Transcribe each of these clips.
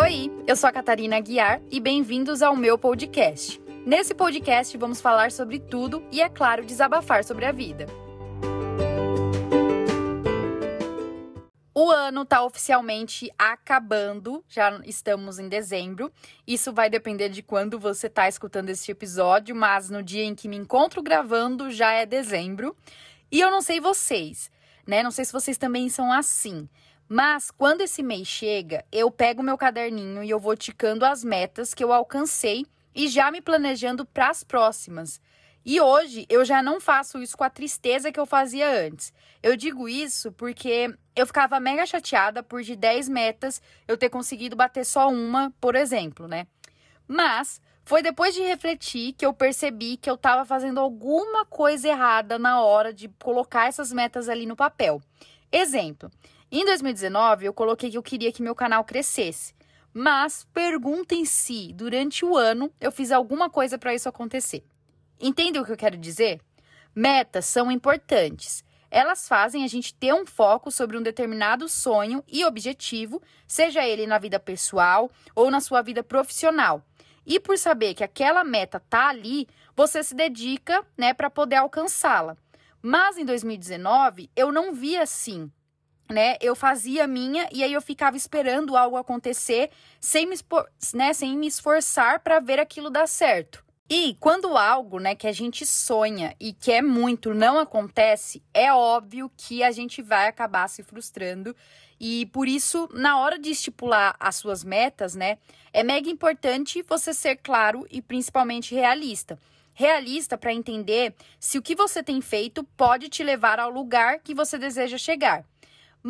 Oi, eu sou a Catarina Aguiar e bem-vindos ao meu podcast. Nesse podcast vamos falar sobre tudo e, é claro, desabafar sobre a vida. O ano está oficialmente acabando, já estamos em dezembro. Isso vai depender de quando você está escutando este episódio, mas no dia em que me encontro gravando já é dezembro. E eu não sei vocês, né? Não sei se vocês também são assim. Mas quando esse mês chega, eu pego meu caderninho e eu vou ticando as metas que eu alcancei e já me planejando para as próximas. E hoje eu já não faço isso com a tristeza que eu fazia antes. Eu digo isso porque eu ficava mega chateada por de 10 metas eu ter conseguido bater só uma, por exemplo, né? Mas foi depois de refletir que eu percebi que eu estava fazendo alguma coisa errada na hora de colocar essas metas ali no papel. Exemplo, em 2019 eu coloquei que eu queria que meu canal crescesse. Mas perguntem se durante o ano eu fiz alguma coisa para isso acontecer. Entendem o que eu quero dizer? Metas são importantes. Elas fazem a gente ter um foco sobre um determinado sonho e objetivo, seja ele na vida pessoal ou na sua vida profissional. E por saber que aquela meta tá ali, você se dedica, né, para poder alcançá-la. Mas em 2019, eu não via assim né, eu fazia minha e aí eu ficava esperando algo acontecer sem me, né, sem me esforçar para ver aquilo dar certo. E quando algo, né, que a gente sonha e quer muito não acontece, é óbvio que a gente vai acabar se frustrando. E por isso, na hora de estipular as suas metas, né, é mega importante você ser claro e principalmente realista. Realista para entender se o que você tem feito pode te levar ao lugar que você deseja chegar.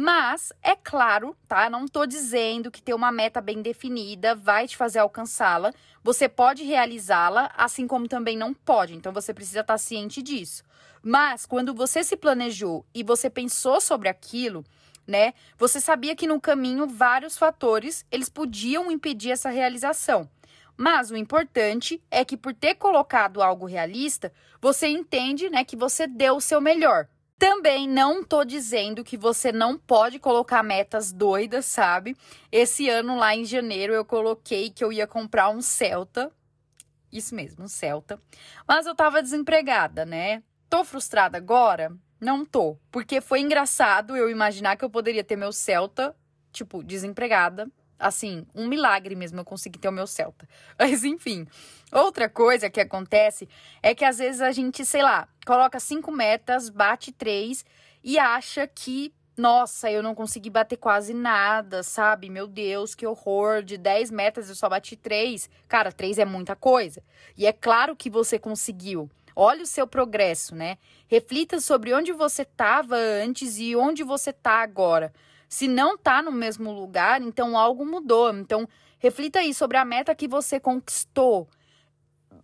Mas, é claro, tá? Não tô dizendo que ter uma meta bem definida vai te fazer alcançá-la. Você pode realizá-la, assim como também não pode. Então, você precisa estar tá ciente disso. Mas, quando você se planejou e você pensou sobre aquilo, né? Você sabia que no caminho vários fatores eles podiam impedir essa realização. Mas o importante é que por ter colocado algo realista, você entende, né, que você deu o seu melhor. Também não tô dizendo que você não pode colocar metas doidas, sabe? Esse ano lá em janeiro eu coloquei que eu ia comprar um Celta. Isso mesmo, um Celta. Mas eu tava desempregada, né? Tô frustrada agora? Não tô, porque foi engraçado eu imaginar que eu poderia ter meu Celta, tipo, desempregada, assim, um milagre mesmo eu conseguir ter o meu Celta. Mas enfim, outra coisa que acontece é que às vezes a gente, sei lá, coloca cinco metas, bate três e acha que, nossa, eu não consegui bater quase nada, sabe? Meu Deus, que horror, de dez metas eu só bati três. Cara, três é muita coisa. E é claro que você conseguiu. Olha o seu progresso, né? Reflita sobre onde você estava antes e onde você está agora. Se não tá no mesmo lugar, então algo mudou. Então, reflita aí sobre a meta que você conquistou.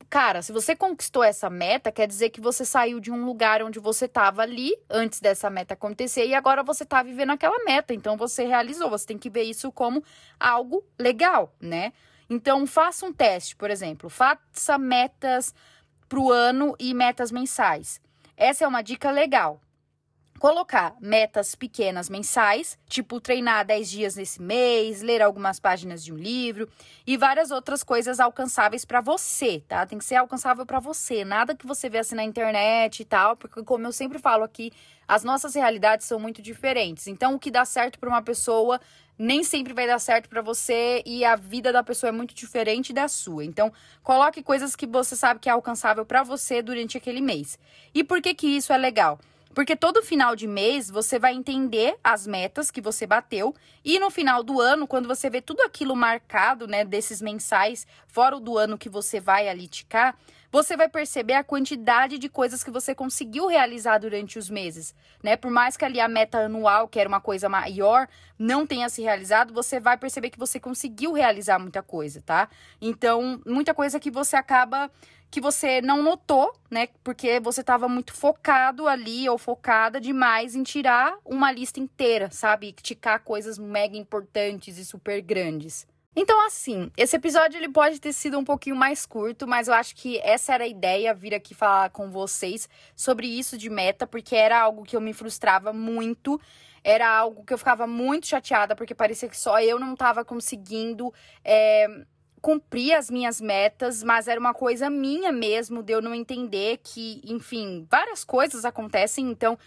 Cara, se você conquistou essa meta, quer dizer que você saiu de um lugar onde você estava ali antes dessa meta acontecer e agora você está vivendo aquela meta. Então você realizou. Você tem que ver isso como algo legal, né? Então faça um teste, por exemplo, faça metas para o ano e metas mensais. Essa é uma dica legal colocar metas pequenas mensais, tipo treinar 10 dias nesse mês, ler algumas páginas de um livro e várias outras coisas alcançáveis para você, tá? Tem que ser alcançável para você, nada que você vê assim na internet e tal, porque como eu sempre falo aqui, as nossas realidades são muito diferentes. Então, o que dá certo para uma pessoa nem sempre vai dar certo para você e a vida da pessoa é muito diferente da sua. Então, coloque coisas que você sabe que é alcançável para você durante aquele mês. E por que que isso é legal? Porque todo final de mês você vai entender as metas que você bateu. E no final do ano, quando você vê tudo aquilo marcado, né, desses mensais, fora o do ano que você vai ali ticar, você vai perceber a quantidade de coisas que você conseguiu realizar durante os meses, né? Por mais que ali a meta anual, que era uma coisa maior, não tenha se realizado, você vai perceber que você conseguiu realizar muita coisa, tá? Então, muita coisa que você acaba que você não notou, né? Porque você estava muito focado ali ou focada demais em tirar uma lista inteira, sabe? Ticar coisas mega importantes e super grandes. Então, assim, esse episódio ele pode ter sido um pouquinho mais curto, mas eu acho que essa era a ideia, vir aqui falar com vocês sobre isso de meta, porque era algo que eu me frustrava muito era algo que eu ficava muito chateada, porque parecia que só eu não estava conseguindo. É, cumprir as minhas metas, mas era uma coisa minha mesmo, de eu não entender que, enfim, várias coisas acontecem, então,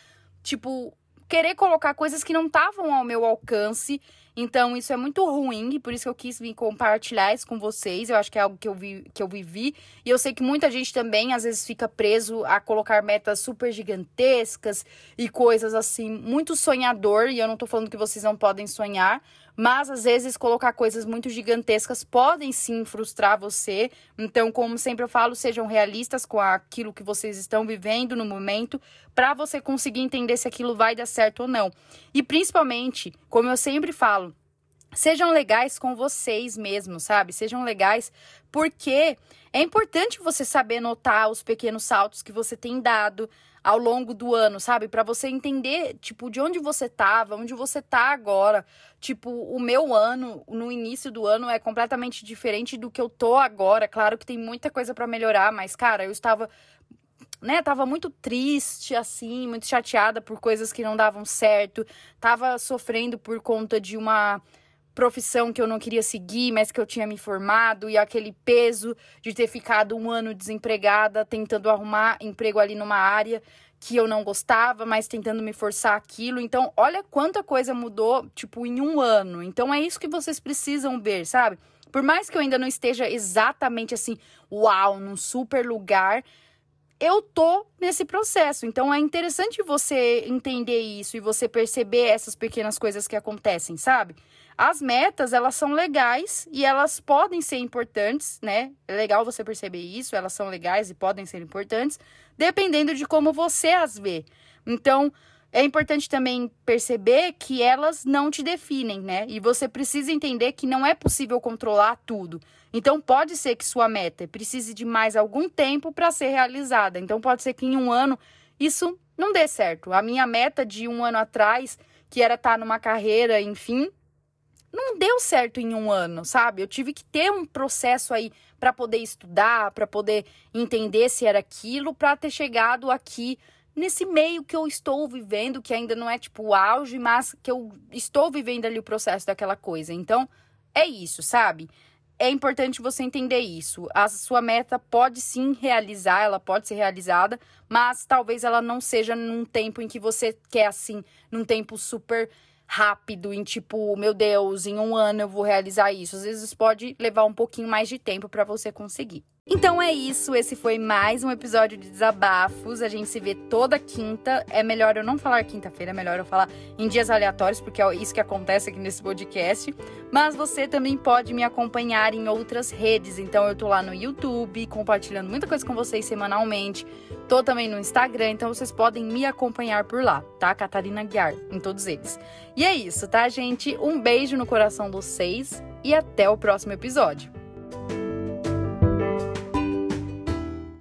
tipo, querer colocar coisas que não estavam ao meu alcance. Então, isso é muito ruim, e por isso que eu quis vir compartilhar isso com vocês. Eu acho que é algo que eu, vi, que eu vivi. E eu sei que muita gente também, às vezes, fica preso a colocar metas super gigantescas e coisas assim, muito sonhador. E eu não tô falando que vocês não podem sonhar, mas às vezes colocar coisas muito gigantescas podem sim frustrar você. Então, como sempre eu falo, sejam realistas com aquilo que vocês estão vivendo no momento, para você conseguir entender se aquilo vai dar certo ou não. E principalmente, como eu sempre falo, sejam legais com vocês mesmos, sabe? Sejam legais porque é importante você saber notar os pequenos saltos que você tem dado, ao longo do ano, sabe? Para você entender, tipo, de onde você tava, onde você tá agora. Tipo, o meu ano, no início do ano, é completamente diferente do que eu tô agora. Claro que tem muita coisa para melhorar, mas, cara, eu estava né, tava muito triste, assim, muito chateada por coisas que não davam certo, tava sofrendo por conta de uma profissão que eu não queria seguir, mas que eu tinha me formado, e aquele peso de ter ficado um ano desempregada, tentando arrumar emprego ali numa área que eu não gostava, mas tentando me forçar aquilo. Então, olha quanta coisa mudou, tipo, em um ano. Então, é isso que vocês precisam ver, sabe? Por mais que eu ainda não esteja exatamente assim, uau, num super lugar, eu tô nesse processo. Então é interessante você entender isso e você perceber essas pequenas coisas que acontecem, sabe? As metas, elas são legais e elas podem ser importantes, né? É legal você perceber isso, elas são legais e podem ser importantes, dependendo de como você as vê. Então, é importante também perceber que elas não te definem, né? E você precisa entender que não é possível controlar tudo. Então, pode ser que sua meta precise de mais algum tempo para ser realizada. Então, pode ser que em um ano isso não dê certo. A minha meta de um ano atrás, que era estar tá numa carreira, enfim, não deu certo em um ano, sabe? Eu tive que ter um processo aí para poder estudar, para poder entender se era aquilo, para ter chegado aqui nesse meio que eu estou vivendo, que ainda não é tipo o auge, mas que eu estou vivendo ali o processo daquela coisa. Então, é isso, sabe? É importante você entender isso. A sua meta pode sim realizar, ela pode ser realizada, mas talvez ela não seja num tempo em que você quer assim, num tempo super rápido, em tipo, meu Deus, em um ano eu vou realizar isso. Às vezes pode levar um pouquinho mais de tempo para você conseguir. Então é isso, esse foi mais um episódio de desabafos. A gente se vê toda quinta. É melhor eu não falar quinta-feira, é melhor eu falar em dias aleatórios, porque é isso que acontece aqui nesse podcast. Mas você também pode me acompanhar em outras redes. Então eu tô lá no YouTube, compartilhando muita coisa com vocês semanalmente. Tô também no Instagram, então vocês podem me acompanhar por lá, tá? Catarina Guiar, em todos eles. E é isso, tá, gente? Um beijo no coração dos seis e até o próximo episódio.